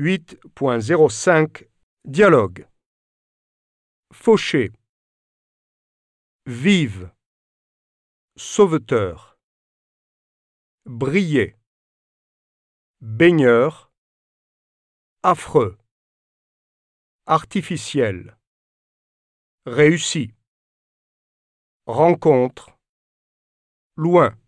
8.05 Dialogue. Fauché. Vive. Sauveteur. Briller. Baigneur. Affreux. Artificiel. Réussi. Rencontre. Loin.